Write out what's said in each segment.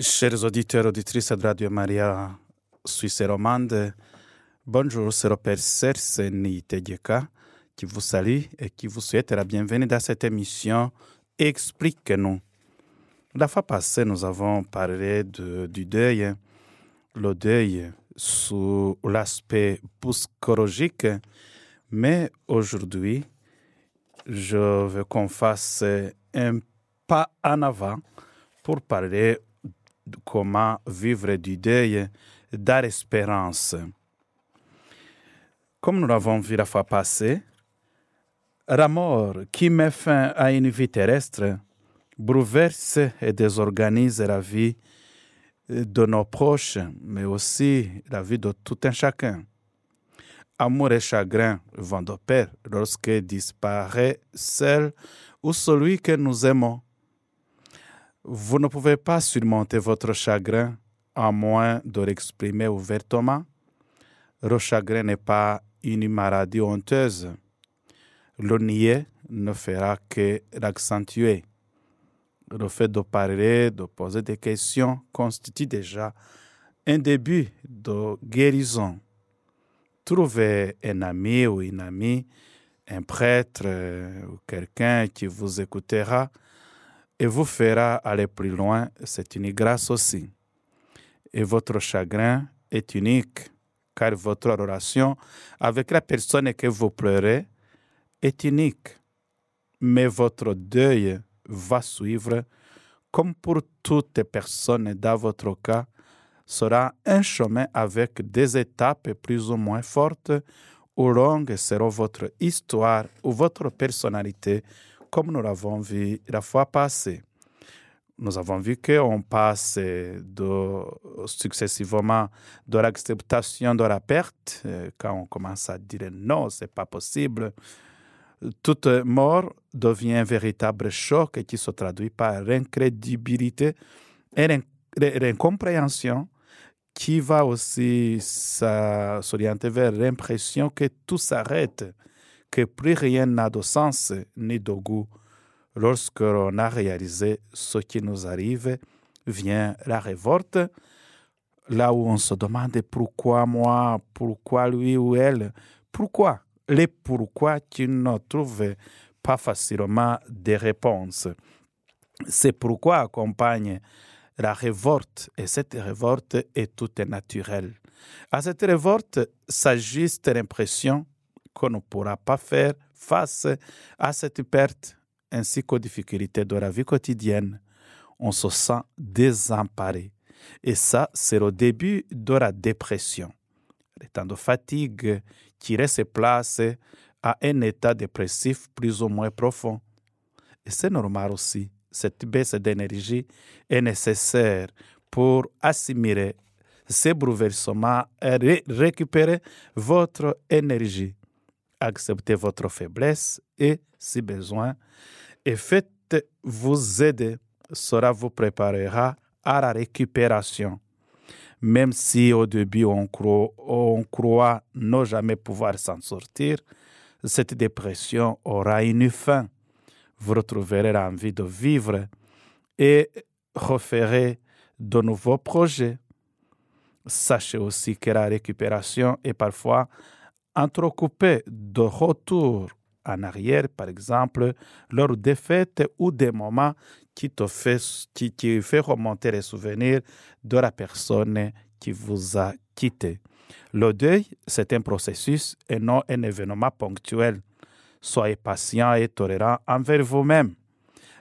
Chers auditeurs, auditrices de Radio Maria Suisse et Romande, bonjour, c'est le Père Serse Tegeka qui vous salue et qui vous souhaite la bienvenue dans cette émission Explique-nous. La fois passée, nous avons parlé du deuil, le deuil sous l'aspect psychologique, mais aujourd'hui, je veux qu'on fasse un pas en avant pour parler comment vivre du deuil. Comme nous l'avons vu la fois passée, la mort qui met fin à une vie terrestre bouleverse et désorganise la vie de nos proches, mais aussi la vie de tout un chacun. Amour et chagrin vont de pair lorsque disparaît celle ou celui que nous aimons. Vous ne pouvez pas surmonter votre chagrin à moins de l'exprimer ouvertement. Le chagrin n'est pas une maladie honteuse. Le nier ne fera que l'accentuer. Le fait de parler, de poser des questions constitue déjà un début de guérison. Trouvez un ami ou une amie, un prêtre ou quelqu'un qui vous écoutera et vous fera aller plus loin. C'est une grâce aussi. Et votre chagrin est unique, car votre relation avec la personne que vous pleurez est unique. Mais votre deuil va suivre, comme pour toutes les personnes dans votre cas, sera un chemin avec des étapes plus ou moins fortes ou longues selon votre histoire ou votre personnalité comme nous l'avons vu la fois passée. Nous avons vu qu'on passe successivement de l'acceptation de la perte, euh, quand on commence à dire non, c'est pas possible. Toute mort devient un véritable choc qui se traduit par l'incrédibilité et l'incompréhension qui va aussi s'orienter vers l'impression que tout s'arrête que plus rien n'a de sens ni de goût. Lorsque l'on a réalisé ce qui nous arrive, vient la révolte, là où on se demande pourquoi moi, pourquoi lui ou elle, pourquoi, les pourquoi qui ne trouvent pas facilement des réponses. C'est pourquoi accompagne la révolte, et cette révolte est toute naturelle. À cette révolte s'ajuste l'impression qu'on ne pourra pas faire face à cette perte ainsi qu'aux difficultés de la vie quotidienne. On se sent désemparé. Et ça, c'est le début de la dépression. L'état de fatigue qui laisse place à un état dépressif plus ou moins profond. Et c'est normal aussi. Cette baisse d'énergie est nécessaire pour assimiler ces bouleversements et récupérer votre énergie acceptez votre faiblesse et, si besoin, et faites-vous aider. Cela vous préparera à la récupération. Même si au début on croit, on croit ne jamais pouvoir s'en sortir, cette dépression aura une fin. Vous retrouverez l'envie de vivre et referez de nouveaux projets. Sachez aussi que la récupération est parfois entrecoupé de retour en arrière, par exemple, lors des fêtes ou des moments qui te fait, qui, qui fait remonter les souvenirs de la personne qui vous a quitté. Le deuil, c'est un processus et non un événement ponctuel. Soyez patient et tolérant envers vous-même.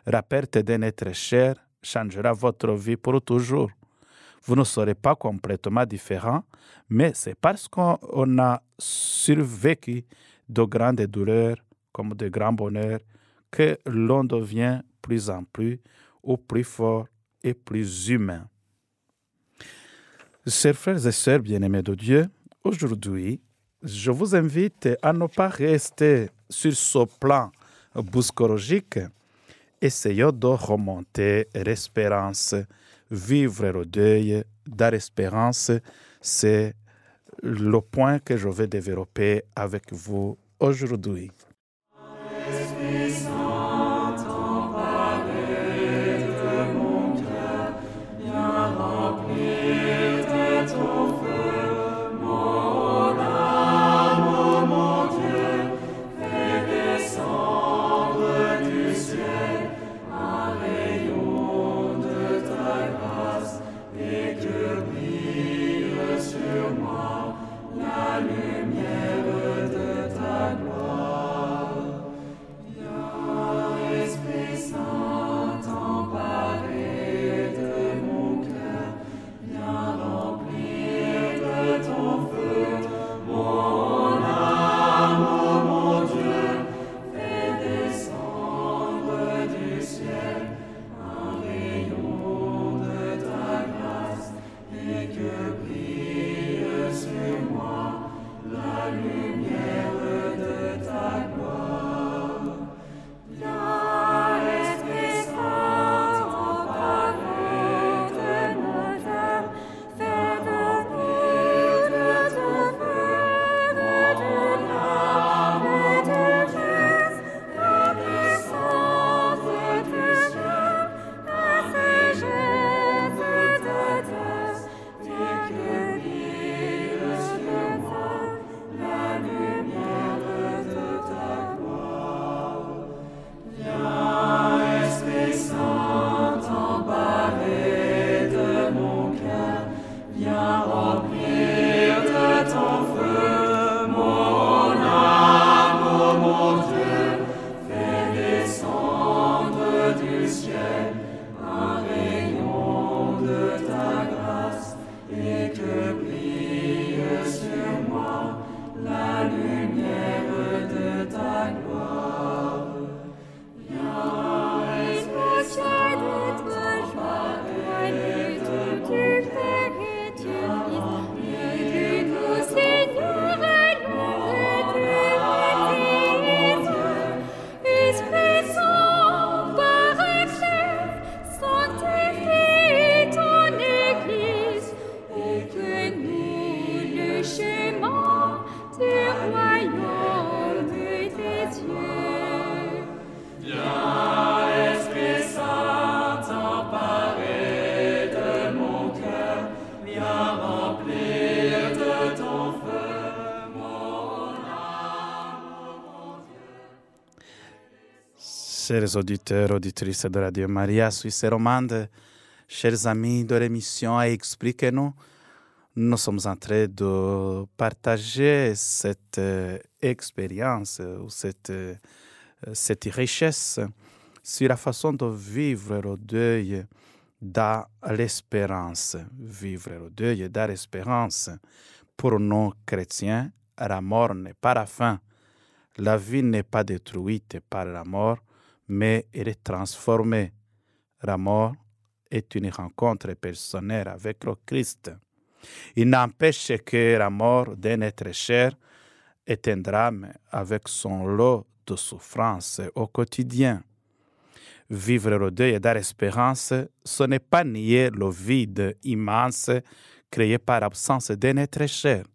La perte d'un être cher changera votre vie pour toujours vous ne serez pas complètement différent, mais c'est parce qu'on a survécu de grandes douleurs comme de grands bonheurs que l'on devient plus en plus ou plus fort et plus humain. Chers frères et sœurs bien-aimés de Dieu, aujourd'hui, je vous invite à ne pas rester sur ce plan psychologique. Essayons de remonter l'espérance vivre le deuil dans l'espérance, c'est le point que je vais développer avec vous aujourd'hui. Chers auditeurs, auditrices de Radio Maria, Suisse romande, chers amis de l'émission Expliquez-nous, nous sommes en train de partager cette euh, expérience ou cette, euh, cette richesse sur la façon de vivre le deuil dans l'espérance. Vivre le deuil dans l'espérance. Pour nous chrétiens, la mort n'est pas la fin. La vie n'est pas détruite par la mort, mais elle est transformée. La mort est une rencontre personnelle avec le Christ. Il n'empêche que la mort d'un être cher est un drame avec son lot de souffrance au quotidien. Vivre le deuil dans l'espérance, ce n'est pas nier le vide immense créé par l'absence d'un être cher.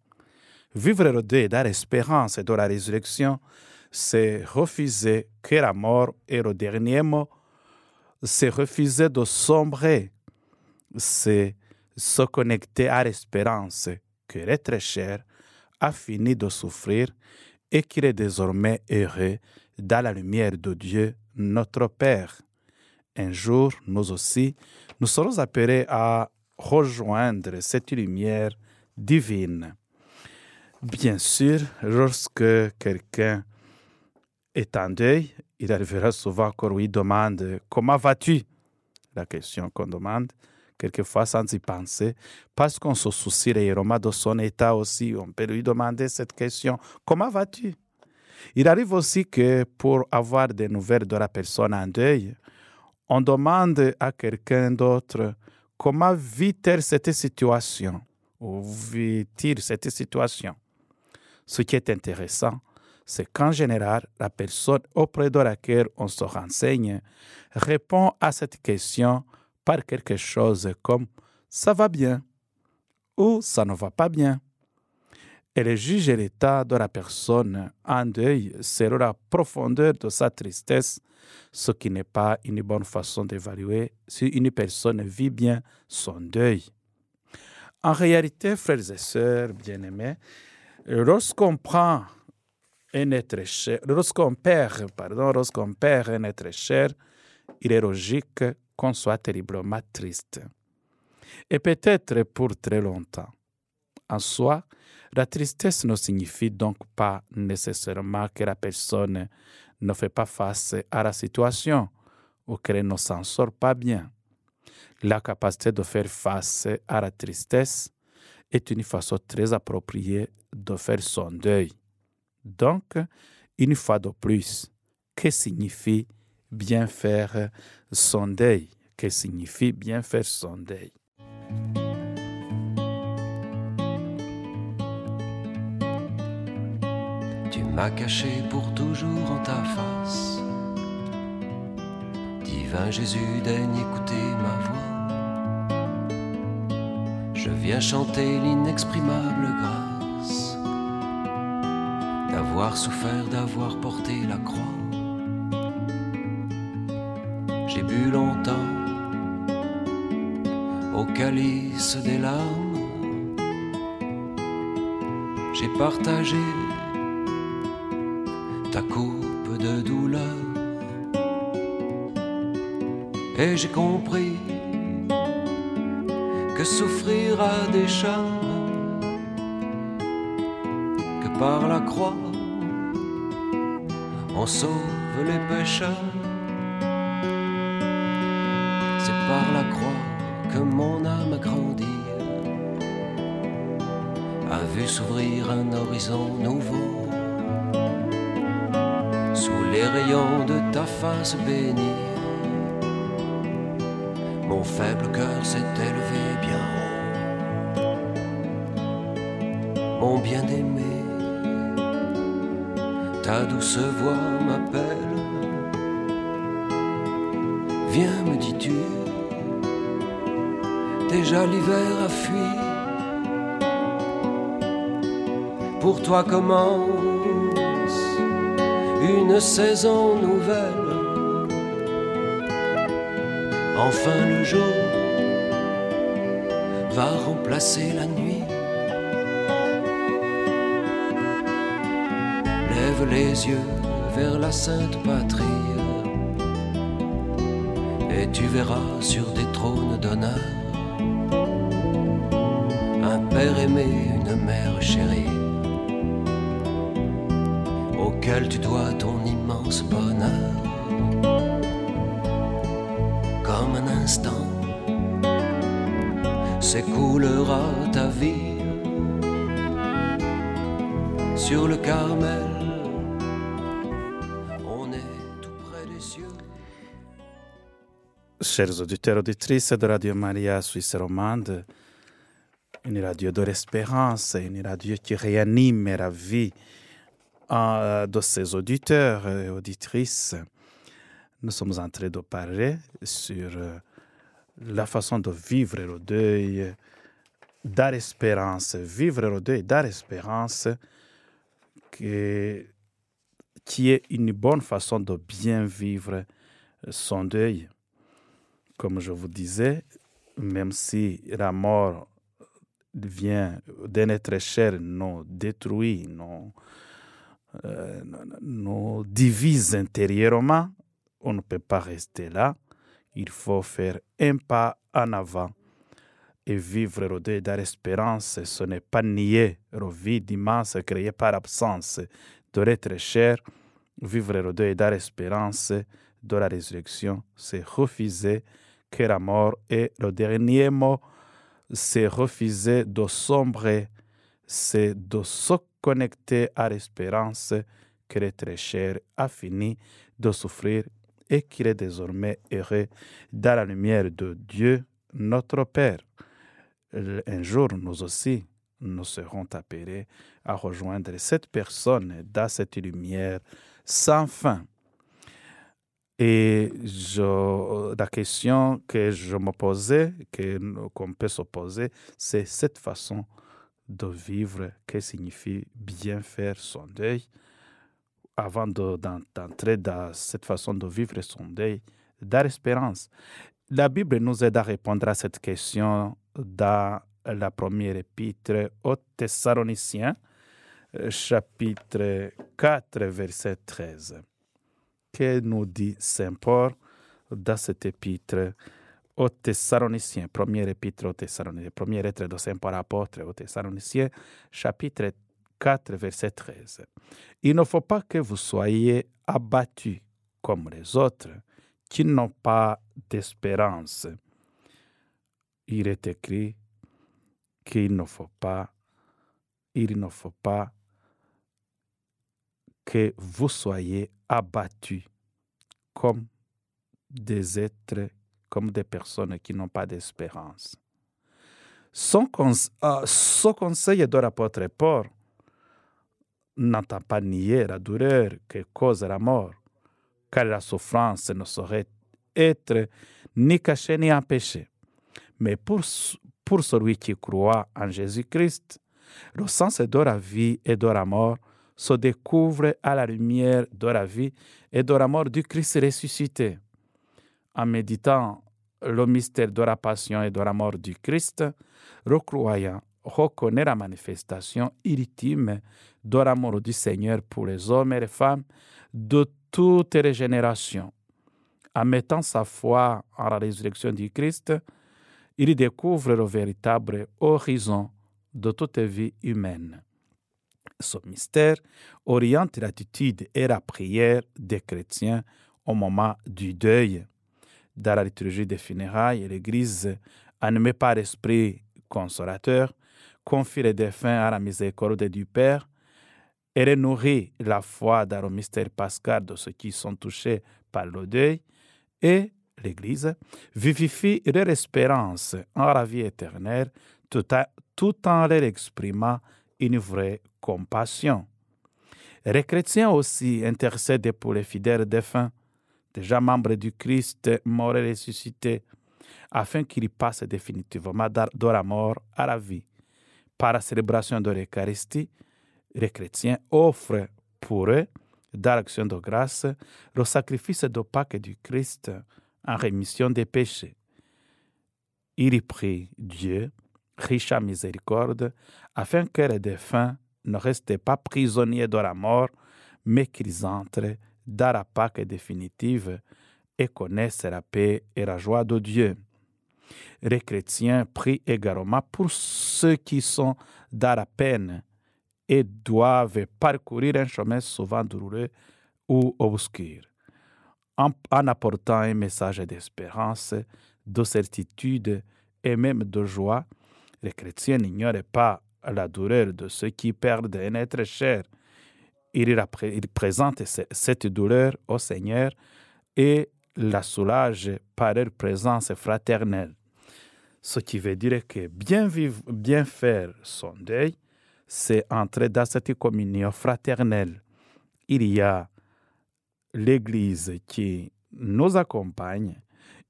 Vivre le deuil dans l'espérance de la résurrection, c'est refuser que la mort est le dernier mot, c'est refuser de sombrer, c'est se connecter à l'espérance que l'être cher a fini de souffrir et qu'il est désormais heureux dans la lumière de Dieu, notre Père. Un jour, nous aussi, nous serons appelés à rejoindre cette lumière divine. Bien sûr, lorsque quelqu'un est en deuil, il arrivera souvent qu'on lui demande Comment vas-tu? La question qu'on demande, quelquefois sans y penser, parce qu'on se soucie réellement de son état aussi, on peut lui demander cette question Comment vas-tu? Il arrive aussi que pour avoir des nouvelles de la personne en deuil, on demande à quelqu'un d'autre comment vit-elle cette situation? Ou vit-il cette situation? Ce qui est intéressant, c'est qu'en général, la personne auprès de laquelle on se renseigne répond à cette question par quelque chose comme ça va bien ou ça ne va pas bien. Elle juge l'état de la personne en deuil selon la profondeur de sa tristesse, ce qui n'est pas une bonne façon d'évaluer si une personne vit bien son deuil. En réalité, frères et sœurs bien-aimés, lorsqu'on prend un être cher, lorsqu'on perd, pardon, lorsqu'on perd cher, il est logique qu'on soit terriblement triste. Et peut-être pour très longtemps. En soi, la tristesse ne signifie donc pas nécessairement que la personne ne fait pas face à la situation ou qu'elle ne s'en sort pas bien. La capacité de faire face à la tristesse est une façon très appropriée de faire son deuil. Donc, une fois de plus, que signifie bien faire son deuil Que signifie bien faire son deuil Tu m'as caché pour toujours en ta face. Divin Jésus, daigne écouter ma voix. Je viens chanter l'inexprimable grâce d'avoir souffert, d'avoir porté la croix. J'ai bu longtemps au calice des larmes. J'ai partagé ta coupe de douleur. Et j'ai compris que souffrir a des charmes, que par la croix on sauve les pécheurs. C'est par la croix que mon âme a grandi, a vu s'ouvrir un horizon nouveau sous les rayons de ta face bénie. Mon faible cœur s'est élevé bien haut. Mon bien-aimé, ta douce voix m'appelle. Viens, me dis-tu, déjà l'hiver a fui. Pour toi commence une saison nouvelle. Enfin le jour va remplacer la nuit. Lève les yeux vers la sainte patrie. Et tu verras sur des trônes d'honneur un père aimé, une mère chérie, auquel tu dois ton immense bonheur. Comme un instant s'écoulera ta vie sur le Carmel. Chers auditeurs auditrices de Radio Maria Suisse Romande, une radio de l'espérance, une radio qui réanime la vie euh, de ses auditeurs et auditrices. Nous sommes en train de parler sur euh, la façon de vivre le deuil dar espérance, vivre le deuil dar espérance, que- qui est une bonne façon de bien vivre son deuil. Comme je vous disais, même si la mort vient d'un être cher, nous détruit, nous, euh, divise intérieurement, on ne peut pas rester là. Il faut faire un pas en avant et vivre deuil de l'espérance. Ce n'est pas nier le vide immense créé par l'absence de l'être cher. Vivre deuil de l'espérance de la résurrection, c'est refuser que la mort est le dernier mot. C'est refuser de sombrer, c'est de se connecter à l'espérance que l'être cher a fini de souffrir et qu'il est désormais heureux dans la lumière de Dieu, notre Père. Un jour, nous aussi, nous serons appelés à rejoindre cette personne dans cette lumière sans fin. Et la question que je me posais, qu'on peut se poser, c'est cette façon de vivre, que signifie bien faire son deuil, avant de- d'en- d'entrer dans cette façon de vivre son deuil, dans l'espérance. La Bible nous aide à répondre à cette question dans la première épître aux Thessaloniciens, chapitre 4, verset 13. Que nous dit Saint Paul dans cette épître aux Thessaloniciens, première épître aux Thessaloniciens, première lettre de Saint Paul apôtre aux Thessaloniciens, chapitre 4, verset 13. Il ne faut pas que vous soyez abattus comme les autres qui n'ont pas d'espérance. Il est écrit qu'il ne faut pas, il ne faut pas que vous soyez abattus comme des êtres, comme des personnes qui n'ont pas d'espérance. Son cons- euh, ce conseil de l'apôtre Paul n'entend pas nier la douleur que cause la mort, car la souffrance ne saurait être ni cachée ni empêchée. Mais pour, pour celui qui croit en Jésus-Christ, le sens de la vie et de la mort se découvre à la lumière de la vie et de la mort du Christ ressuscité. En méditant le mystère de la passion et de la mort du Christ, le croyant reconnaît la manifestation ultime de l'amour du Seigneur pour les hommes et les femmes de toutes les générations. En mettant sa foi en la résurrection du Christ, il découvre le véritable horizon de toute vie humaine. Ce mystère oriente l'attitude et la prière des chrétiens au moment du deuil. Dans la liturgie des funérailles, l'Église, animée par l'Esprit consolateur, confie les défunts à la miséricorde du Père et nourrit la foi dans le mystère pascal de ceux qui sont touchés par le deuil et l'Église vivifie leur espérance en la vie éternelle tout en leur exprimant une vraie compassion. Les chrétiens aussi intercèdent pour les fidèles défunts, déjà membres du Christ mort et ressuscité, afin qu'ils passent définitivement de la mort à la vie. Par la célébration de l'Eucharistie, les chrétiens offrent pour eux, dans l'action de grâce, le sacrifice de Pâques du Christ en rémission des péchés. Il prie Dieu, riche en miséricorde, afin que les défunts ne restent pas prisonniers de la mort, mais qu'ils entrent dans la Pâque définitive et connaissent la paix et la joie de Dieu. Les chrétiens prient également pour ceux qui sont dans la peine et doivent parcourir un chemin souvent douloureux ou obscur, en, apportant un message d'espérance, de certitude et même de joie. Les chrétiens n'ignorent pas la douleur de ceux qui perdent un être cher. Ils, présentent cette douleur au Seigneur et la soulagent par leur présence fraternelle. Ce qui veut dire que bien vivre, bien faire son deuil, c'est entrer dans cette communion fraternelle. Il y a l'Église qui nous accompagne,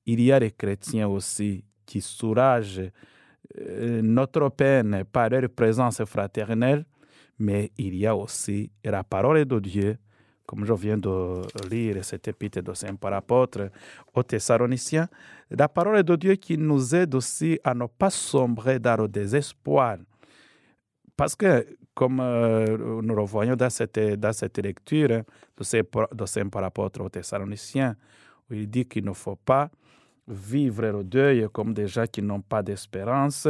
il y a les chrétiens aussi qui soulagent notre peine par leur présence fraternelle, mais il y a aussi la parole de Dieu, comme je viens de lire cet épître de Saint Paul apôtre aux Thessaloniciens, la parole de Dieu qui nous aide aussi à ne pas sombrer dans le désespoir. Parce que, comme euh, nous le voyons dans cette, dans cette lecture de Saint Paul apôtre aux Thessaloniciens, où il dit qu'il ne faut pas vivre le deuil comme des gens qui n'ont pas d'espérance.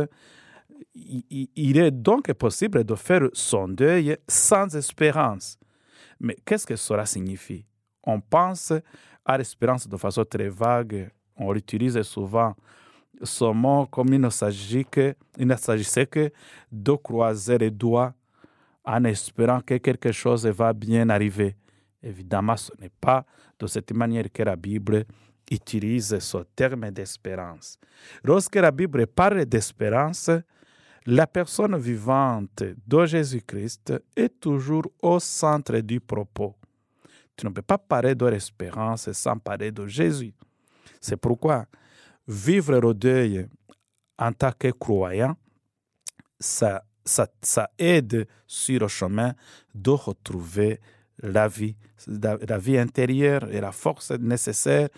Il est donc possible de faire son deuil sans espérance. Mais qu'est-ce que cela signifie? On pense à l'espérance de façon très vague. On l'utilise souvent ce mot comme il ne s'agissait que de croiser les doigts en espérant que quelque chose va bien arriver. Évidemment, ce n'est pas de cette manière que la Bible utilise ce terme d'espérance. Lorsque la Bible parle d'espérance, la personne vivante de Jésus-Christ est toujours au centre du propos. Tu ne peux pas parler de l'espérance sans parler de Jésus. C'est pourquoi vivre le deuil en tant que croyant, ça, aide sur le chemin de retrouver la vie, la vie intérieure et la force nécessaire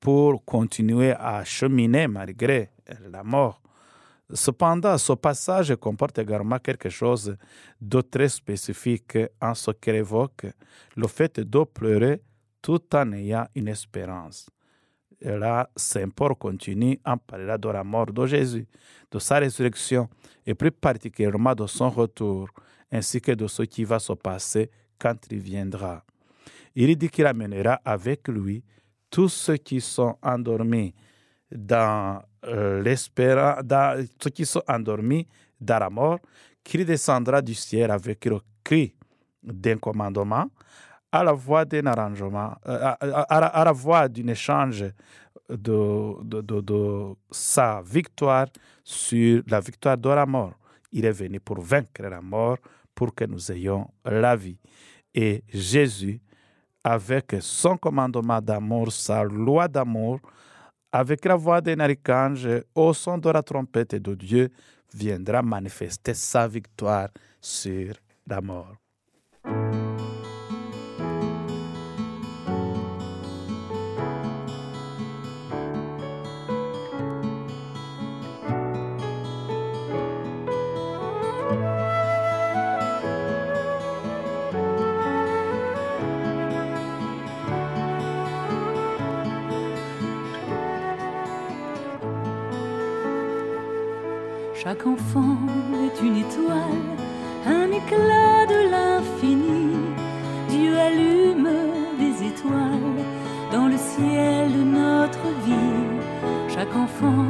pour continuer à cheminer malgré la mort. Cependant, ce passage comporte également quelque chose de très spécifique en ce qu'il évoque le fait de pleurer tout en ayant une espérance. Là, Saint Paul continue en parlant de la mort de Jésus, de sa résurrection et plus particulièrement de son retour, ainsi que de ce qui va se passer quand il viendra. Il dit qu'il amènera avec lui tous ceux qui sont endormis dans euh, l'espérance, ceux qui sont endormis dans la mort, qu'il descendra du ciel avec le cri d'un commandement, à la voix d'un arrangement, euh, à, la voix d'un échange de, de, sa victoire sur la victoire de la mort. Il est venu pour vaincre la mort, pour que nous ayons la vie. Et Jésus avec son commandement d'amour, sa loi d'amour, avec la voix d'un archange, au son de la trompette de Dieu, viendra manifester sa victoire sur la mort. Chaque enfant est une étoile, un éclat de l'infini. Dieu allume des étoiles dans le ciel de notre vie. Chaque enfant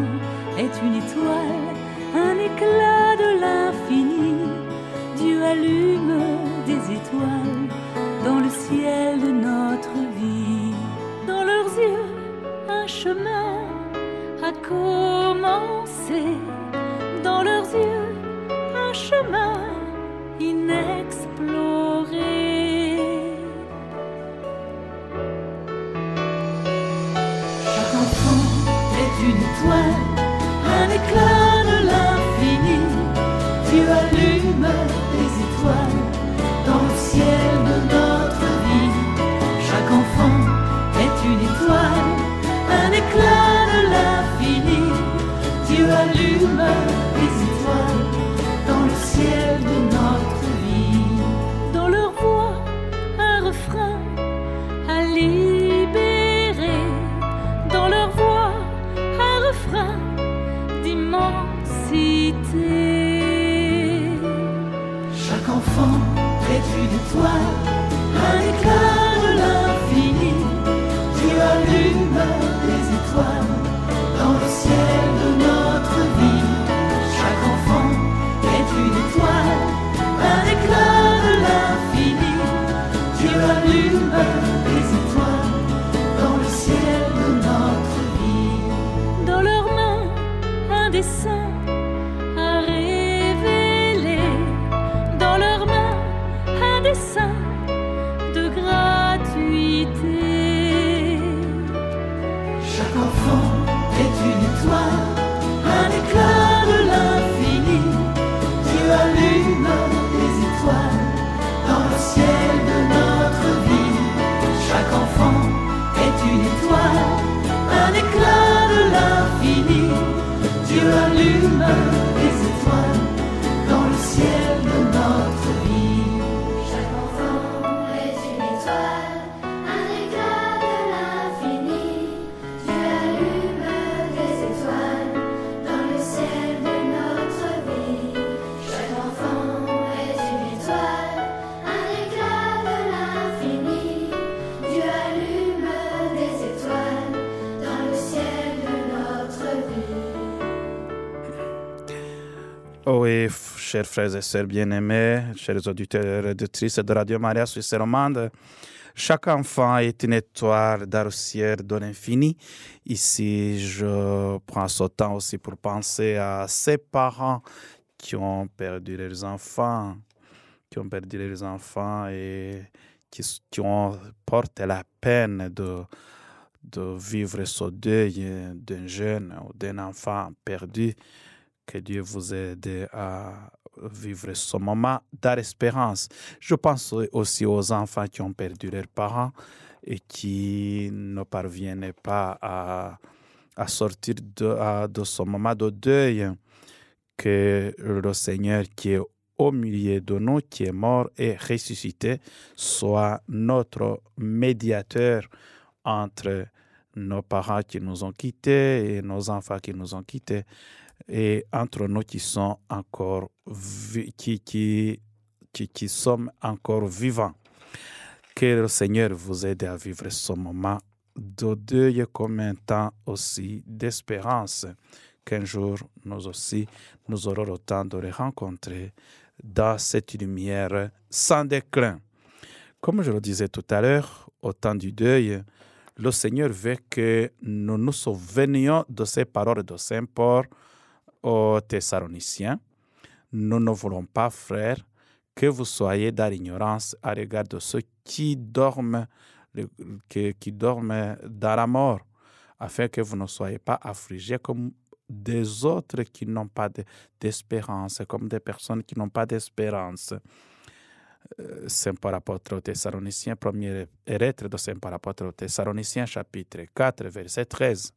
est une étoile, un éclat de l'infini. Dieu allume des étoiles dans le ciel de notre vie. Dans leurs yeux, un chemin a commencé chers frères et sœurs bien-aimés, chers auditeurs et auditrices de Radio Maria Suisse romande, chaque enfant est une étoile ciel de l'infini. Ici, je prends ce temps aussi pour penser à ces parents qui ont perdu leurs enfants, qui ont perdu leurs enfants et qui, qui ont porté la peine de, de vivre ce deuil d'un jeune ou d'un enfant perdu. Que Dieu vous aide à vivre ce moment d'espérance. Je pense aussi aux enfants qui ont perdu leurs parents et qui ne parviennent pas à, sortir de, de ce moment de deuil. Que le Seigneur qui est au milieu de nous, qui est mort et ressuscité, soit notre médiateur entre nos parents qui nous ont quittés et nos enfants qui nous ont quittés et entre nous qui sont encore qui, qui, qui sommes encore vivants. Que le Seigneur vous aide à vivre ce moment de deuil comme un temps aussi d'espérance, qu'un jour nous aussi nous aurons le temps de les rencontrer dans cette lumière sans déclin. Comme je le disais tout à l'heure, au temps du deuil, le Seigneur veut que nous nous souvenions de ces paroles de Saint Paul aux Thessaloniciens. Nous ne voulons pas, frères, que vous soyez dans l'ignorance à l'égard de ceux qui dorment, qui dorment dans la mort, afin que vous ne soyez pas affligés comme des autres qui n'ont pas de- d'espérance, comme des personnes qui n'ont pas d'espérance. Euh, Saint Paul apôtre aux Thessaloniciens, première lettre de Saint Paul apôtre aux Thessaloniciens, chapitre 4, verset 13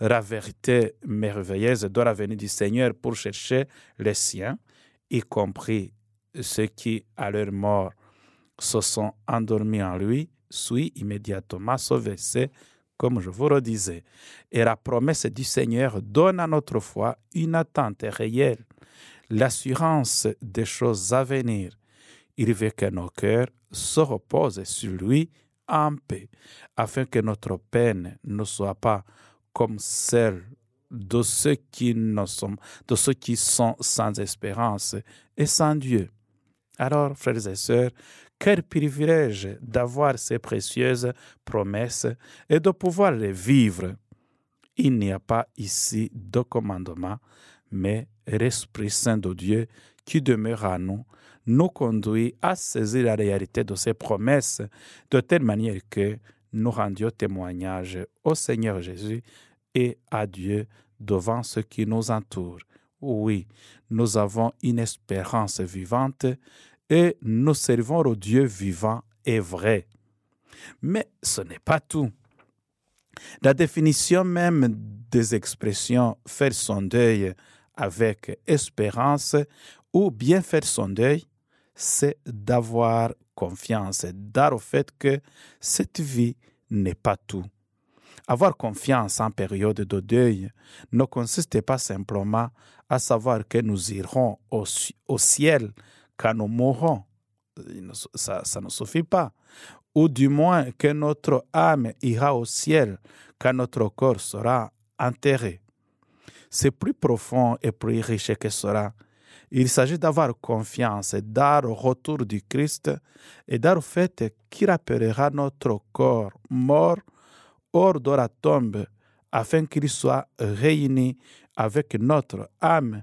la vérité merveilleuse la venue du Seigneur pour chercher les siens, y compris ceux qui, à leur mort, se sont endormis en lui, suit immédiatement ce verset, comme je vous le disais. Et la promesse du Seigneur donne à notre foi une attente réelle, l'assurance des choses à venir. Il veut que nos cœurs se reposent sur lui en paix, afin que notre peine ne soit pas comme celle de ceux qui ne sont, de ceux qui sont sans espérance et sans Dieu. Alors, frères et sœurs, quel privilège d'avoir ces précieuses promesses et de pouvoir les vivre. Il n'y a pas ici de commandement, mais l'Esprit Saint de Dieu qui demeure à nous nous conduit à saisir la réalité de ces promesses de telle manière que nous rendions témoignage au Seigneur Jésus et à Dieu devant ceux qui nous entourent. Oui, nous avons une espérance vivante et nous servons le Dieu vivant et vrai. Mais ce n'est pas tout. La définition même des expressions faire son deuil avec espérance ou bien faire son deuil, c'est d'avoir confiance dans le fait que cette vie n'est pas tout. Avoir confiance en période de deuil ne consiste pas simplement à savoir que nous irons au, au ciel quand nous mourrons. Ça, ça ne suffit pas. Ou du moins que notre âme ira au ciel quand notre corps sera enterré. C'est plus profond et plus riche que cela. Il s'agit d'avoir confiance dans le retour du Christ et dans le fait qu'il rappellera notre corps mort hors de la tombe afin qu'il soit réuni avec notre âme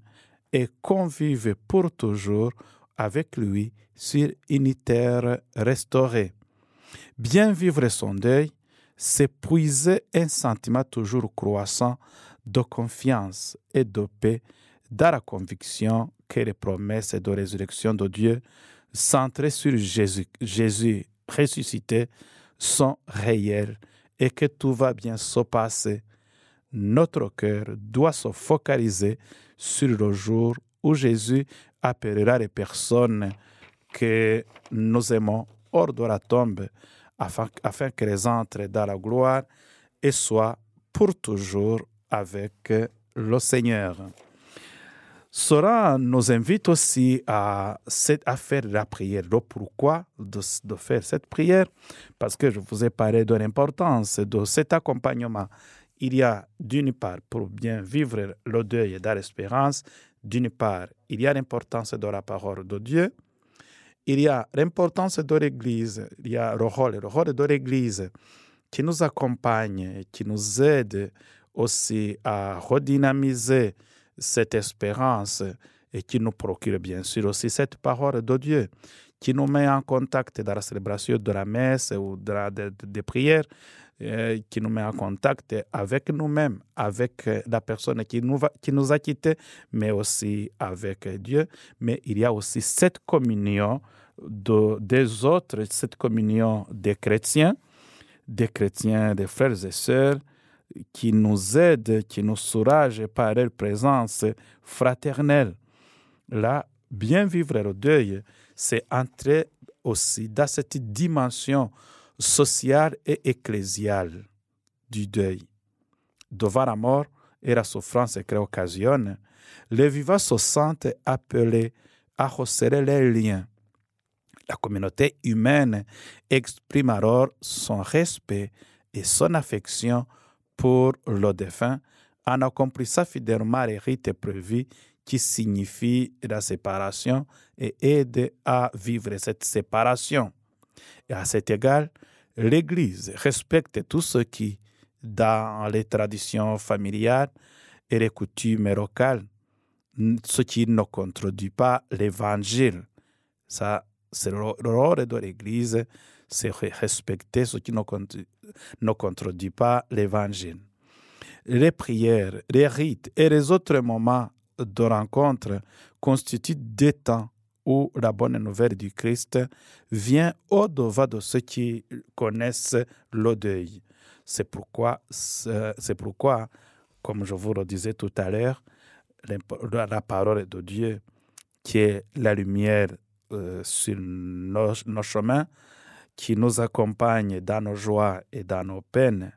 et convive pour toujours avec lui sur une terre restaurée. Bien vivre son deuil, c'est puiser un sentiment toujours croissant de confiance et de paix dans la conviction que les promesses de résurrection de Dieu centrées sur Jésus, Jésus ressuscité sont réelles et que tout va bien se passer. Notre cœur doit se focaliser sur le jour où Jésus appellera les personnes que nous aimons hors de la tombe afin qu'elles entrent dans la gloire et soient pour toujours avec le Seigneur. Cela nous invite aussi à, à faire la prière. Le pourquoi de, de faire cette prière? Parce que je vous ai parlé de l'importance de cet accompagnement. Il y a d'une part, pour bien vivre le deuil dans l'espérance, d'une part, il y a l'importance de la parole de Dieu, il y a l'importance de l'Église, il y a le rôle, le rôle de l'Église qui nous accompagne, qui nous aide aussi à redynamiser cette espérance et qui nous procure bien sûr aussi cette parole de Dieu qui nous met en contact dans la célébration de la messe ou des prières, euh, qui nous met en contact avec nous-mêmes, avec euh, la personne qui nous, qui nous a quittés, mais aussi avec Dieu. Mais il y a aussi cette communion de, des autres, cette communion des chrétiens, des chrétiens, des frères et sœurs, qui nous aident, qui nous soulagent par leur présence fraternelle. Là, bien vivre le deuil, c'est entrer aussi dans cette dimension sociale et ecclésiale du deuil. Devant la mort et la souffrance qu'elle occasionne, les vivants se sentent appelés à resserrer les liens. La communauté humaine exprime alors son respect et son affection pour le défunt en accomplissant fidèlement les rites prévus qui signifient la séparation et aide à vivre cette séparation. Et à cet égard, l'Église respecte tout ce qui, dans les traditions familiales et les coutumes locales, ce qui ne contredit pas l'Évangile. Ça, c'est le de l'Église, c'est re- respecter ce qui ne contredit, ne contredit pas l'Évangile. Les prières, les rites et les autres moments de rencontre constituent des temps où la bonne nouvelle du Christ vient au-devant de ceux qui connaissent le deuil. C'est pourquoi, c'est pourquoi, comme je vous le disais tout à l'heure, la parole de Dieu, qui est la lumière euh, sur nos chemins, qui nous accompagne dans nos joies et dans nos peines,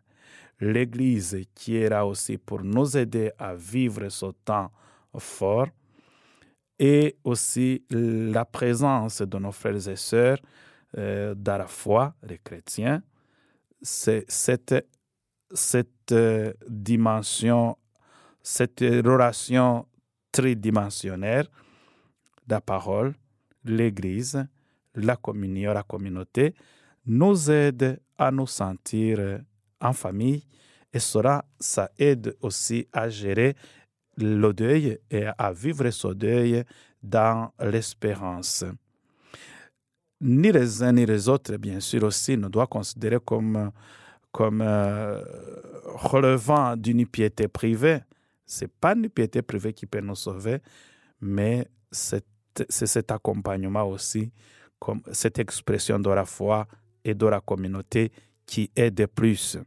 l'Église qui est là aussi pour nous aider à vivre ce temps fort, et aussi la présence de nos frères et sœurs euh, dans la foi, les chrétiens, c'est cette, cette euh, dimension, cette relation tridimensionnaire, la parole, l'Église, la communion, la communauté, nous aide à nous sentir en famille et cela, ça aide aussi à gérer le deuil et à vivre ce deuil dans l'espérance. Ni les uns ni les autres, bien sûr, aussi, ne doit considérer comme, comme euh, relevant d'une piété privée. Ce n'est pas une piété privée qui peut nous sauver, mais c'est c'est cet accompagnement aussi, cette expression de la foi et de la communauté qui aide plus.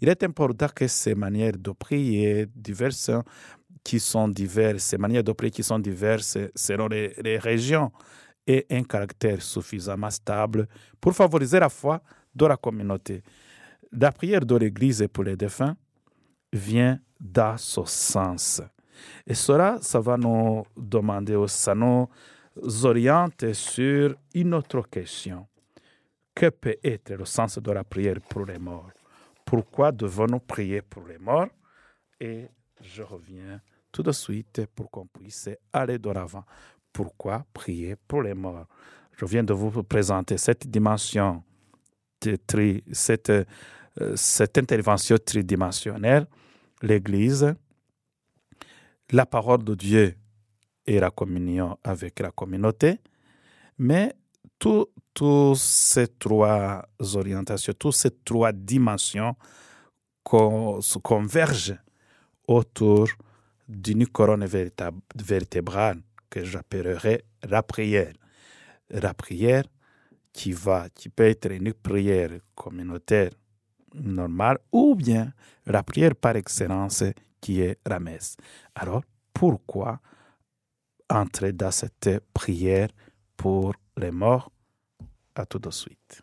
Il est important que ces manières de prier diverses qui sont diverses, ces manières de prier qui sont diverses selon les, les régions aient un caractère suffisamment stable pour favoriser la foi de la communauté. La prière de l'Église pour les défunts vient dans ce sens. Et cela, ça va nous demander, ça nous oriente sur une autre question. Que peut être le sens de la prière pour les morts? Pourquoi devons-nous prier pour les morts? Et je reviens tout de suite pour qu'on puisse aller de l'avant. Pourquoi prier pour les morts? Je viens de vous présenter cette dimension, euh, cette intervention tridimensionnelle, l'Église, la parole de Dieu et la communion avec la communauté, mais toutes ces trois orientations, toutes ces trois dimensions se convergent autour d'une couronne vertébrale que j'appellerai la prière. La prière qui peut être une prière communautaire normale ou bien la prière par excellence qui est la messe. Alors, pourquoi entrer dans cette prière pour les morts À tout de suite.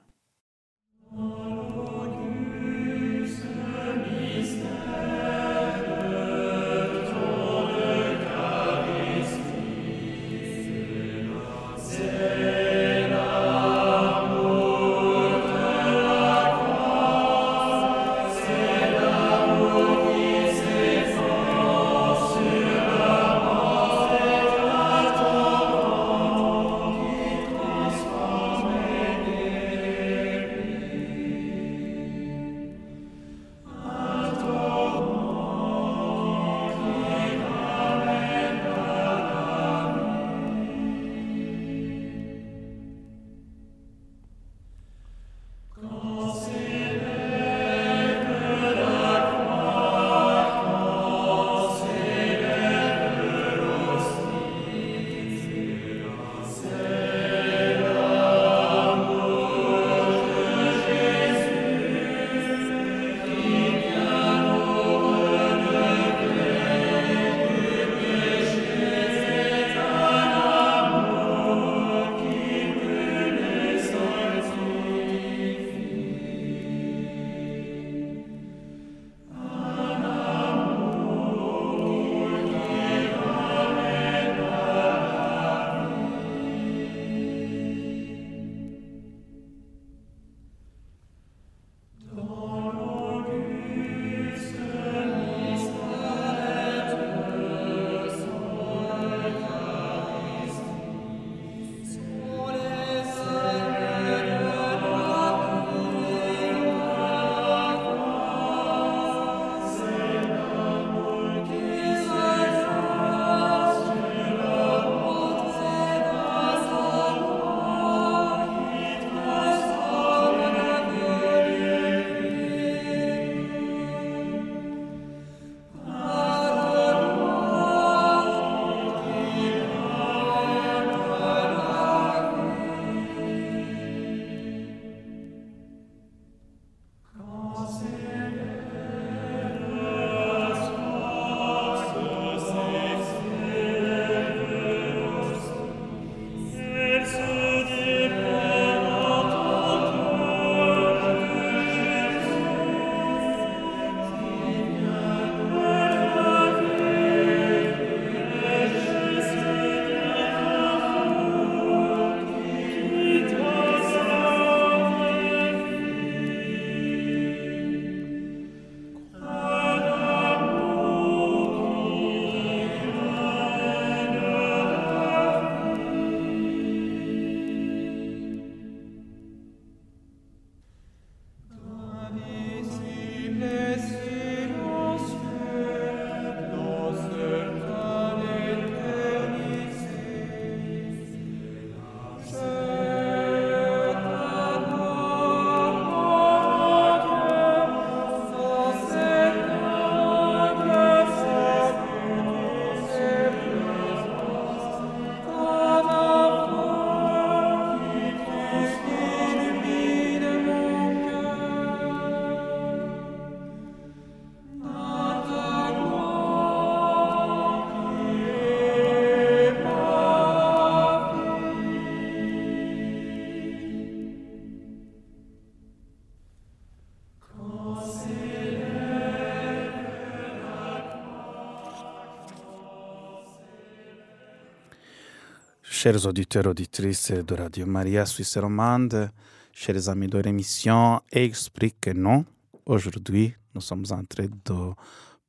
Chers auditeurs, auditrices de Radio Maria Suisse Romande, chers amis de l'émission Explique-nous. Aujourd'hui, nous sommes en train de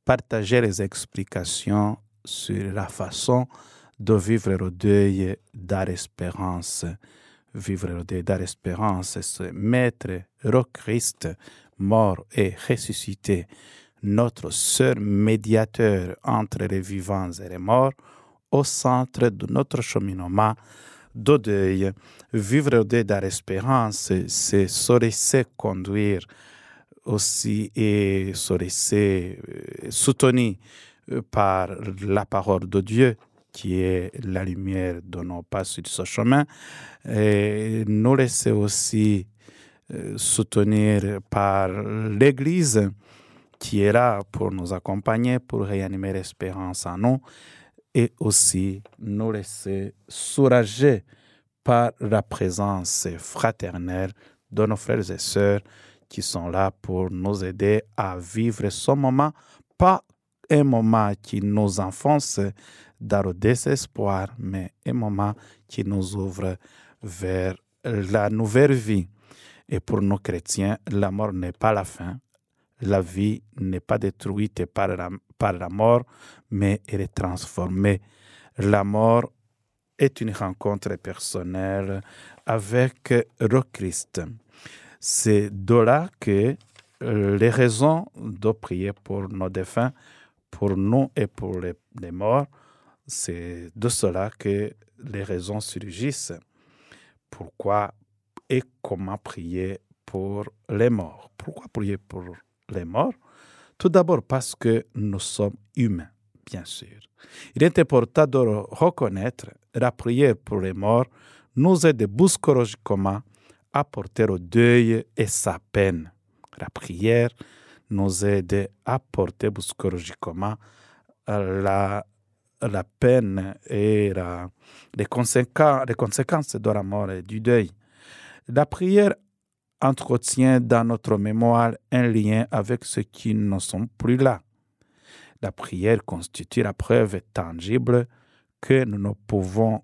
partager les explications sur la façon de vivre le deuil d'art espérance. Vivre le deuil d'art espérance, c'est mettre le Christ mort et ressuscité, notre seul médiateur entre les vivants et les morts, au centre de notre cheminement de deuil. Vivre le deuil d'art espérance, c'est se laisser conduire aussi et se laisser euh, soutenir euh, par la parole de Dieu qui est la lumière de nos pas sur ce chemin, et nous laisser aussi euh, soutenir par l'Église qui est là pour nous accompagner, pour réanimer l'espérance en nous, et aussi nous laisser soulager par la présence fraternelle de nos frères et sœurs qui sont là pour nous aider à vivre ce moment, pas un moment qui nous enfonce dans le désespoir, mais un moment qui nous ouvre vers la nouvelle vie. Et pour nous chrétiens, la mort n'est pas la fin. La vie n'est pas détruite par la, par la mort, mais elle est transformée. La mort est une rencontre personnelle avec le Christ. C'est de là que les raisons de prier pour nos défunts, pour nous et pour les, les morts, c'est de cela que les raisons surgissent. Pourquoi et comment prier pour les morts? Pourquoi prier pour les morts Tout d'abord parce que nous sommes humains, bien sûr. Il est important de reconnaître la prière pour les morts nous aide psychologiquement à porter au deuil et sa peine. La prière nous aide à porter psychologiquement la, la peine et la- les, conséquences, les conséquences de la mort et du deuil. La prière entretient dans notre mémoire un lien avec ceux qui ne sont plus là. La prière constitue la preuve tangible que nous ne pouvons,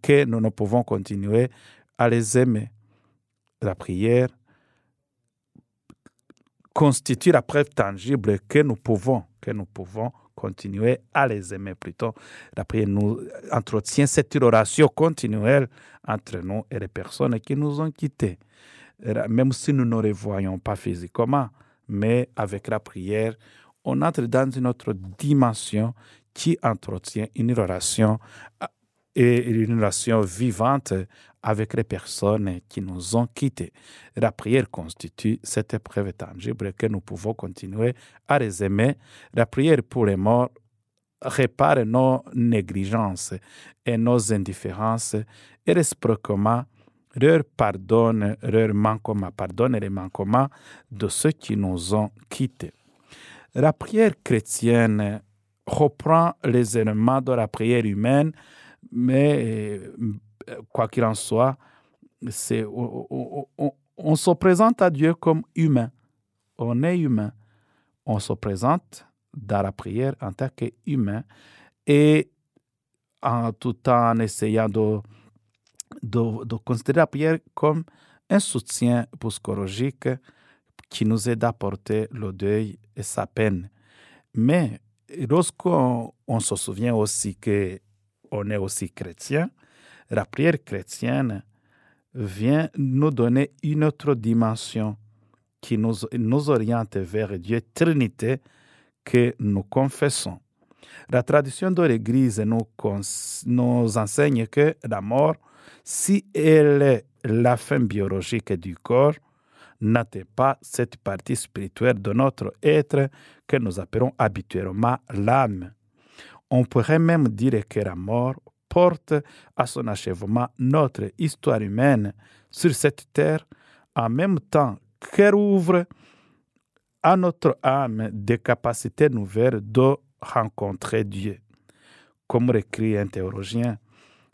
que nous ne pouvons continuer à les aimer. La prière constitue la preuve tangible que nous pouvons, que nous pouvons continuer à les aimer. Plutôt, la prière nous entretient cette relation continuelle entre nous et les personnes qui nous ont quittés. Même si nous ne les voyons pas physiquement, mais avec la prière, on entre dans une autre dimension qui entretient une relation ah, et une relation vivante avec les personnes qui nous ont quittés. La prière constitue cette preuve tangible que nous pouvons continuer à les aimer. La prière pour les morts répare nos négligences et nos indifférences et réciproquement leur pardonne, leur manquement, pardonne les manquements de ceux qui nous ont quittés. La prière chrétienne reprend les éléments de la prière humaine, mais euh, quoi qu'il en soit, c'est, on, se présente à Dieu comme humain. On est humain. On se présente dans la prière en tant qu'humain et en tout en essayant de, de, considérer la prière comme un soutien psychologique qui nous aide à porter le deuil et sa peine. Mais lorsqu'on on se souvient aussi que on est aussi chrétien, la prière chrétienne vient nous donner une autre dimension qui nous, nous oriente vers Dieu Trinité que nous confessons. La tradition de l'Église nous, nous enseigne que la mort, si elle est la fin biologique du corps, n'atteint pas cette partie spirituelle de notre être que nous appelons habituellement l'âme. On pourrait même dire que la mort porte à son achèvement notre histoire humaine sur cette terre en même temps qu'elle ouvre à notre âme des capacités nouvelles de rencontrer Dieu. Comme l'écrit un théologien,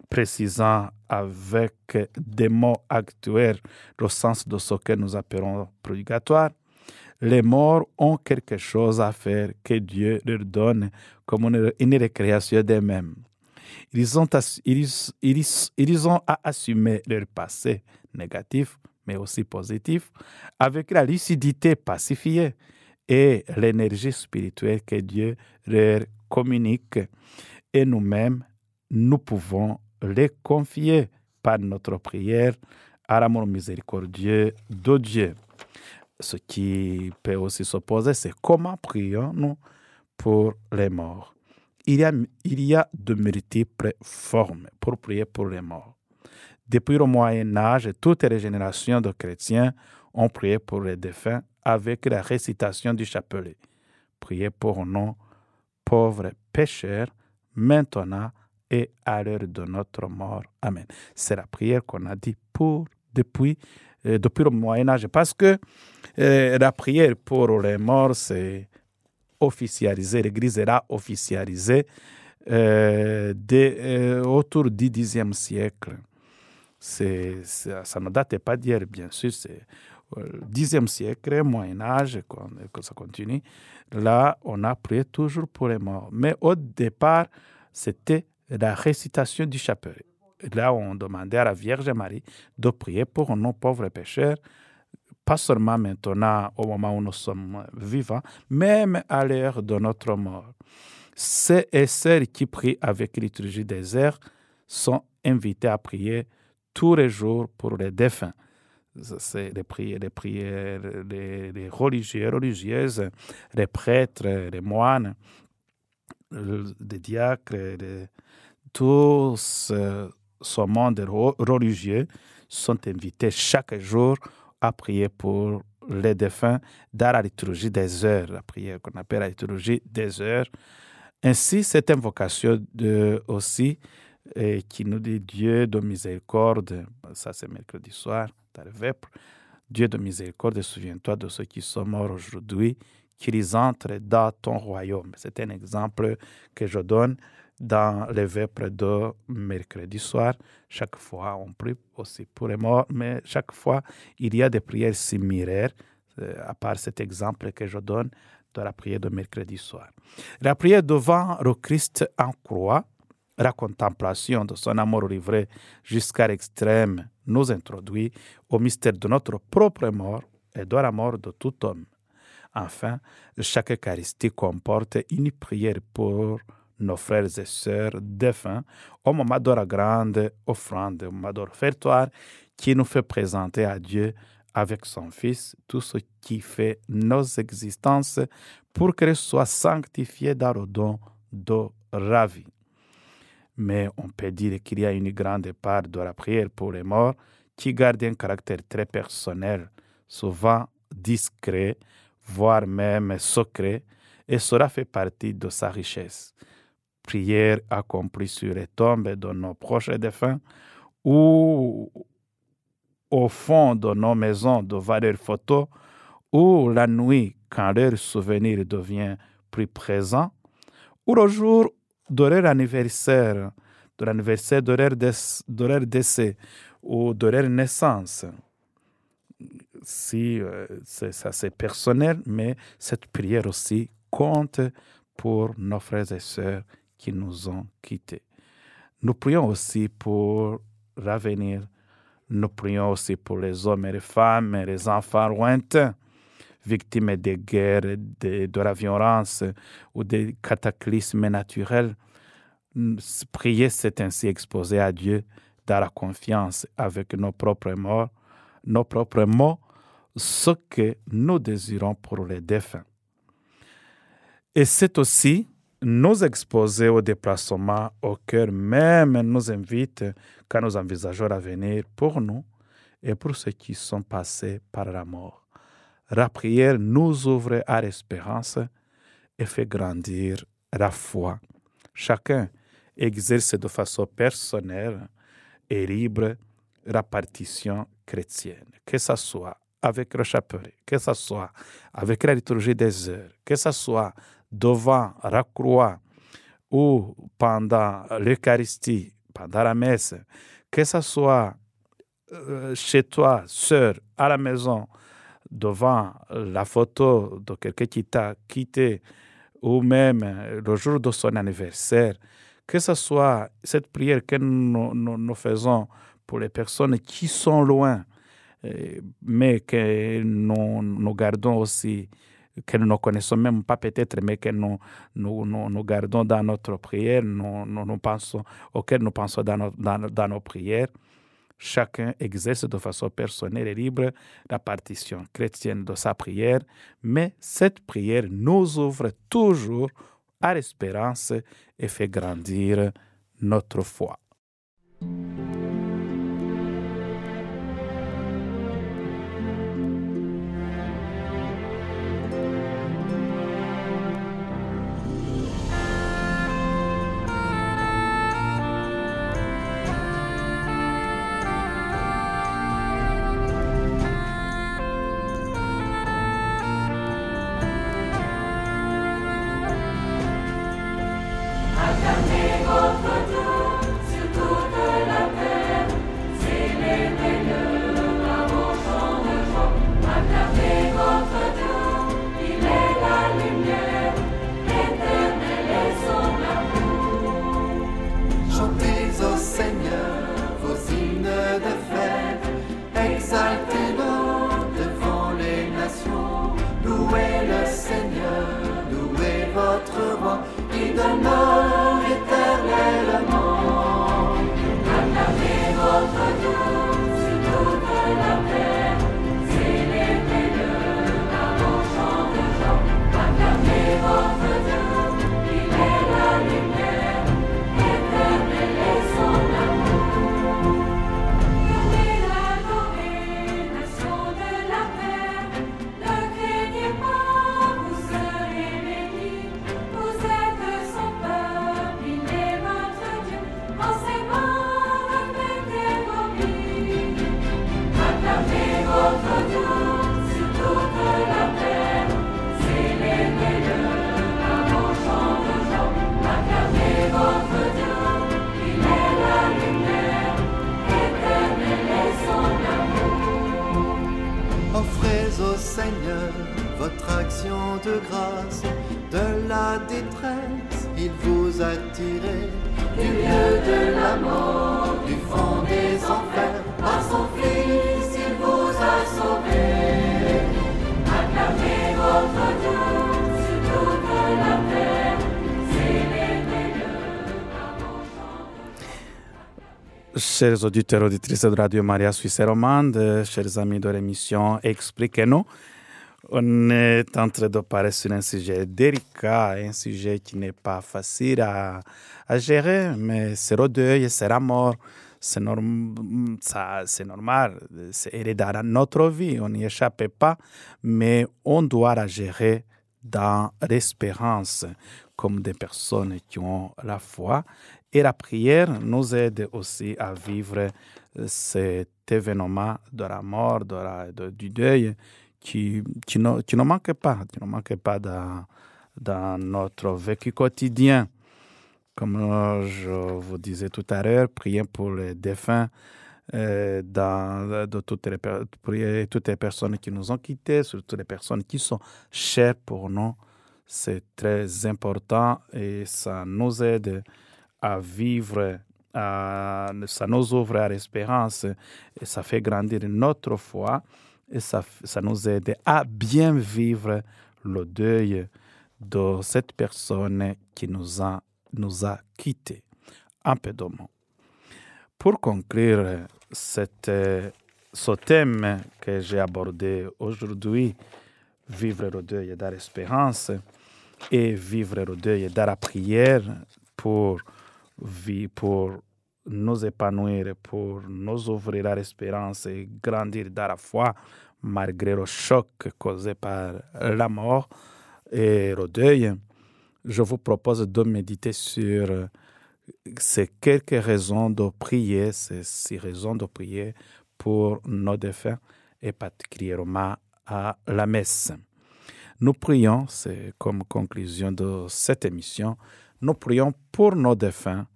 précisant avec des mots actuels le sens de ce que nous appelons purgatoire, les morts ont quelque chose à faire que Dieu leur donne comme une, une récréation d'eux-mêmes. Ils ils, ils- ils ont à assumer leur passé négatif, mais aussi positif, avec la lucidité pacifiée et l'énergie spirituelle que Dieu leur communique. Et nous-mêmes, nous pouvons les confier par notre prière à l'amour miséricordieux de Dieu. Ce qui peut aussi se poser, c'est comment prions-nous pour les morts il y, a, il y a de multiples formes pour prier pour les morts. Depuis le Moyen Âge, toutes les générations de chrétiens ont prié pour les défunts avec la récitation du chapelet. Priez pour nos pauvres pécheurs, maintenant à l'heure de notre mort. Amen. C'est la prière qu'on a dit pour depuis, euh, depuis le Moyen Âge, parce que euh, la prière pour les morts, c'est officialisé, l'Église era officialisée euh, euh, autour du Xe siècle. Ça ne date pas d'hier, bien sûr, c'est euh, Xe siècle, Moyen Âge, qu'on- que ça continue. Là, on a prié toujours pour les morts. Mais au départ, c'était la récitation du chapelet. Là, on demandait à la Vierge Marie de prier pour nos pauvres pécheurs, pas seulement maintenant au moment où nous sommes vivants, même à l'heure de notre mort. Ceux et celles qui prient avec liturgie des airs sont invités à prier tous les jours pour les défunts. C'est les prières, les prières, les, religieux, religieuses, les prêtres, les moines, le- les diacres, les- tous euh, ce monde religieux sont invités chaque jour à prier pour les défunts dans la liturgie des heures, la prière qu'on appelle la liturgie des heures. Ainsi, cette invocation de, aussi euh, qui nous dit Dieu de miséricorde, ça c'est mercredi soir, dans le Vêpres, Dieu de miséricorde, souviens-toi de ceux qui sont morts aujourd'hui, qu'ils entrent dans ton royaume. C'est un exemple que je donne dans les vêpres de mercredi soir. Chaque fois, on prie aussi pour les morts, mais chaque fois, il y a des prières similaires, euh, à part cet exemple que je donne de la prière de mercredi soir. La prière devant le Christ en croix, la contemplation de son amour livré jusqu'à l'extrême, nous introduit au mystère de notre propre mort et de la mort de tout homme. Enfin, chaque Eucharistie comporte une prière pour nos frères et sœurs défunts au moment de la grande offrande, au moment l'offertoire qui nous fait présenter à Dieu avec son Fils tout ce qui fait nos existences pour qu'elles soient sanctifiées dans le don de la vie. Mais on peut dire qu'il y a une grande part de la prière pour les morts qui garde un caractère très personnel, souvent discret, voire même secret, et cela fait partie de sa richesse. Prière accomplie sur les tombes de nos proches défunts ou au fond de nos maisons devant leurs photos ou la nuit quand leur souvenir devient plus présent ou le jour de leur anniversaire, de l'anniversaire de, leur déc- de leur décès ou de leur naissance. Si euh, ça c'est personnel, mais cette prière aussi compte pour nos frères et sœurs qui nous ont quittés. Nous prions aussi pour l'avenir. Nous prions aussi pour les hommes et les femmes et les enfants lointains, victimes des guerres, de, la violence ou des cataclysmes naturels. Prier, c'est ainsi exposer à Dieu dans la confiance avec nos propres morts, nos propres mots, ce que nous désirons pour les défunts. Et c'est aussi nous exposer au déplacement au cœur même nous invite quand nous envisageons l'avenir pour nous et pour ceux qui sont passés par la mort. La prière nous ouvre à l'espérance et fait grandir la foi. Chacun exerce de façon personnelle et libre la partition chrétienne, que ce soit avec le chapelet, que ce soit avec la liturgie des heures, que ce soit devant la croix ou pendant l'Eucharistie, pendant la messe, que ce soit euh, chez toi, sœur, à la maison, devant la photo de quelqu'un qui t'a quitté, ou même le jour de son anniversaire, que ce soit cette prière que nous, faisons pour les personnes qui sont loin, euh, mais que nous gardons aussi, que nous ne connaissons même pas peut-être, mais que nous, nous, nous, gardons dans notre prière, nous, nous, pensons, auxquelles nous pensons dans, dans, dans nos prières. Chacun exerce de façon personnelle et libre la partition chrétienne de sa prière, mais cette prière nous ouvre toujours à l'espérance et fait grandir notre foi. Seigneur votre action de grâce. De la détresse, il vous a tiré du lieu de la mort, du fond des enfers. Par son Fils, il vous a sauvé. Acclamez votre Dieu sur toute la terre. Chers auditeurs, auditrices de Radio Maria Suisse Romande, chers amis de l'émission Expliquez-nous, on est en train de parler sur un sujet délicat, un sujet qui n'est pas facile à, gérer, mais c'est le deuil, c'est la mort, c'est normal, c'est dans notre vie, on n'y échappe pas, mais on doit la gérer dans l'espérance, comme des personnes qui ont la foi. Et la prière nous aide aussi à vivre euh, cet événement de la mort, de de- du deuil, qui, qui, ne, qui ne manque pas, qui ne manque pas dans, dans notre vécu quotidien. Comme je vous disais tout à l'heure, prier pour les défunts, euh, dans, de toutes les, prier toutes les personnes qui nous ont quittés, surtout les personnes qui sont chères pour nous. C'est très important et ça nous aide à vivre, à- ça nous ouvre à l'espérance et ça fait grandir notre foi et ça, ça nous aide à bien vivre le deuil de cette personne qui nous a, nous a quittés. Un peu de mots. Pour conclure ce thème que j'ai abordé aujourd'hui, vivre le deuil dans l'espérance et vivre le deuil dans la prière pour, vi- pour nous épanouir, pour nous ouvrir à l'espérance et grandir dans la foi malgré le choc causé par la mort et le deuil, je vous propose de méditer sur ces quelques raisons de prier, ces six raisons de prier pour nos défunts et particulièrement à la messe. Nous prions, c'est comme conclusion de cette émission, nous prions pour nos défunts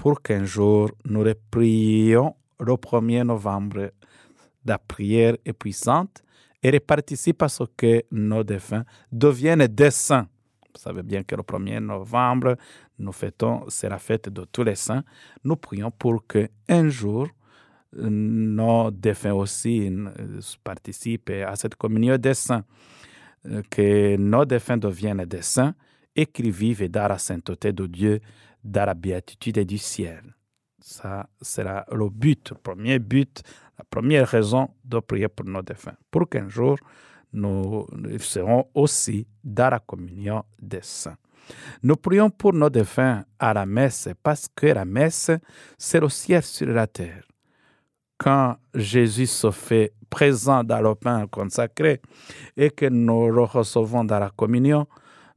pour qu'un jour nous les prions le 1er novembre. La prière est puissante et participe à ce que nos défunts deviennent des saints. Vous savez bien que le 1er novembre, nous fêtons, c'est la fête de tous les saints. Nous prions pour que un jour, nos défunts aussi participent à cette communion des saints, que nos défunts deviennent des saints et qu'ils vivent dans la sainteté de Dieu, dans la béatitude du ciel. Ça sera le but, le premier but, la première raison de prier pour nos défunts, pour qu'un jour nous, serons aussi dans la communion des saints. Nous prions pour nos défunts à la messe parce que la messe, c'est le ciel sur la terre. Quand Jésus se fait présent dans le pain consacré et que nous le recevons dans la communion,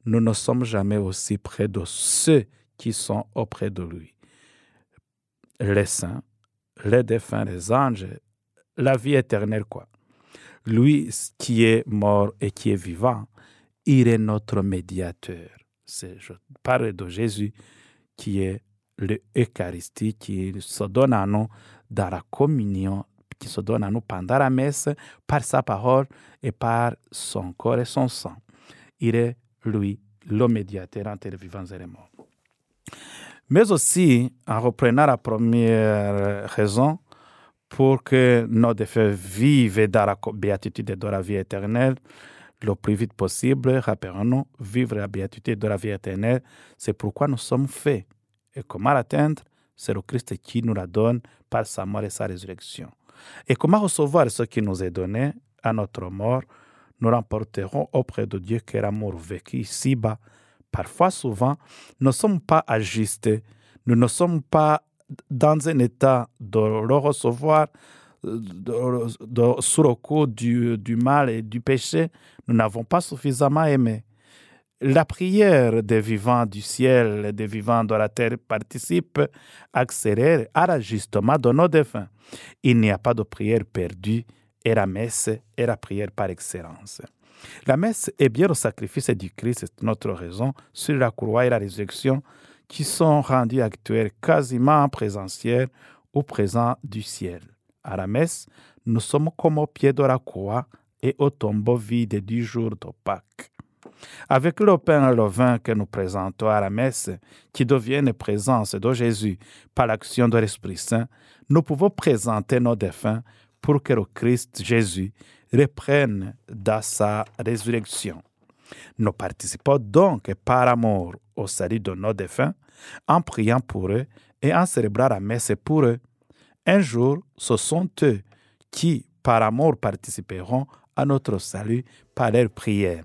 nous ne sommes jamais aussi près de ceux qui sont auprès de lui. Les saints, les défunts, les anges, la vie éternelle, quoi. Lui qui est mort et qui est vivant, il est notre médiateur. C'est, je parle de Jésus qui est l'Eucharistie, qui se donne à nous dans la communion, qui se donne à nous pendant la messe par sa parole et par son corps et son sang. Il est, lui, le médiateur entre les vivants et les morts. Mais aussi, en reprenant la première raison, pour que nos défunts vivent dans la béatitude de la vie éternelle le plus vite possible. Rappelons-nous, vivre la béatitude de la vie éternelle, c'est pourquoi nous sommes faits. Et comment l'atteindre? C'est le Christ qui nous la donne par sa mort et sa résurrection. Et comment recevoir ce qui nous est donné? À notre mort Nous remporterons auprès de Dieu que l'amour vécu ici-bas. Parfois, souvent, ne sommes pas ajustés, nous ne sommes pas dans un état de le recevoir de- de- sous le coup du, du mal et du péché, nous n'avons pas suffisamment aimé. La prière des vivants du ciel et des vivants de la terre participe, accélère à l'ajustement de nos défunts. Il n'y a pas de prière perdue et la messe est la prière par excellence. La messe est bien le sacrifice du Christ, c'est notre raison, sur la croix et la résurrection, qui sont rendus actuels quasiment en présentiel au présent du ciel. À la messe, nous sommes comme au pied de la croix et au tombeau vide du jour de Pâques. Avec le pain et le vin que nous présentons à la messe, qui deviennent présence de Jésus par l'action de l'Esprit Saint, nous pouvons présenter nos défunts pour que le Christ Jésus reprenne dans sa résurrection. Nous participons donc par amour au salut de nos défunts en priant pour eux et en célébrant la messe pour eux. Un jour, ce sont eux qui, par amour, participeront à notre salut par leur prière.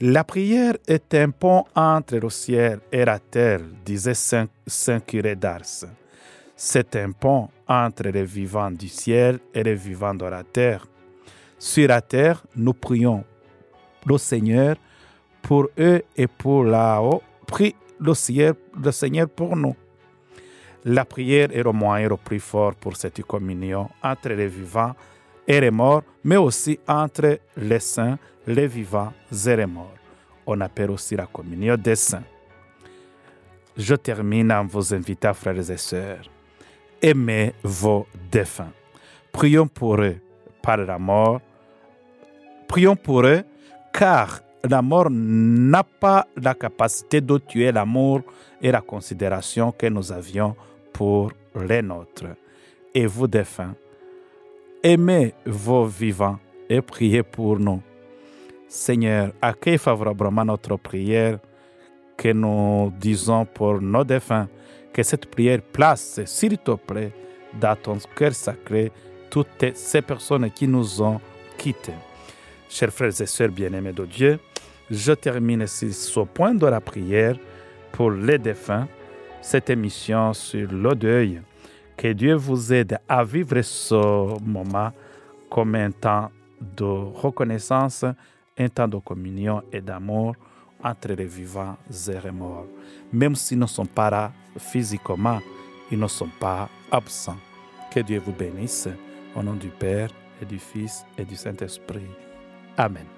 La prière est un pont entre le ciel et la terre, disait Saint, Saint curé d'Ars. C'est un pont entre les vivants du ciel et les vivants de la terre. Sur la terre, nous prions le Seigneur pour eux et pour là-haut. Prie le Seigneur, le Seigneur pour nous. La prière est le moyen le plus fort pour cette communion entre les vivants et les morts, mais aussi entre les saints, les vivants et les morts. On appelle aussi la communion des saints. Je termine en vous invitant, frères et sœurs, aimez vos défunts. Prions pour eux par la mort. Prions pour eux car la mort n'a pas la capacité de tuer l'amour et la considération que nous avions pour les nôtres. Et vous, défunts, aimez vos vivants et priez pour nous. Seigneur, accueille favorablement notre prière que nous disons pour nos défunts, que cette prière place, s'il te plaît, dans ton cœur sacré, toutes ces personnes qui nous ont quittés. Chers frères et sœurs bien-aimés de Dieu, je termine ici ce point de la prière pour les défunts, cette émission sur le deuil. Que Dieu vous aide à vivre ce moment comme un temps de reconnaissance, un temps de communion et d'amour entre les vivants et les morts. Même s'ils ne sont pas là physiquement, ils ne sont pas absents. Que Dieu vous bénisse au nom du Père et du Fils et du Saint-Esprit. Amén.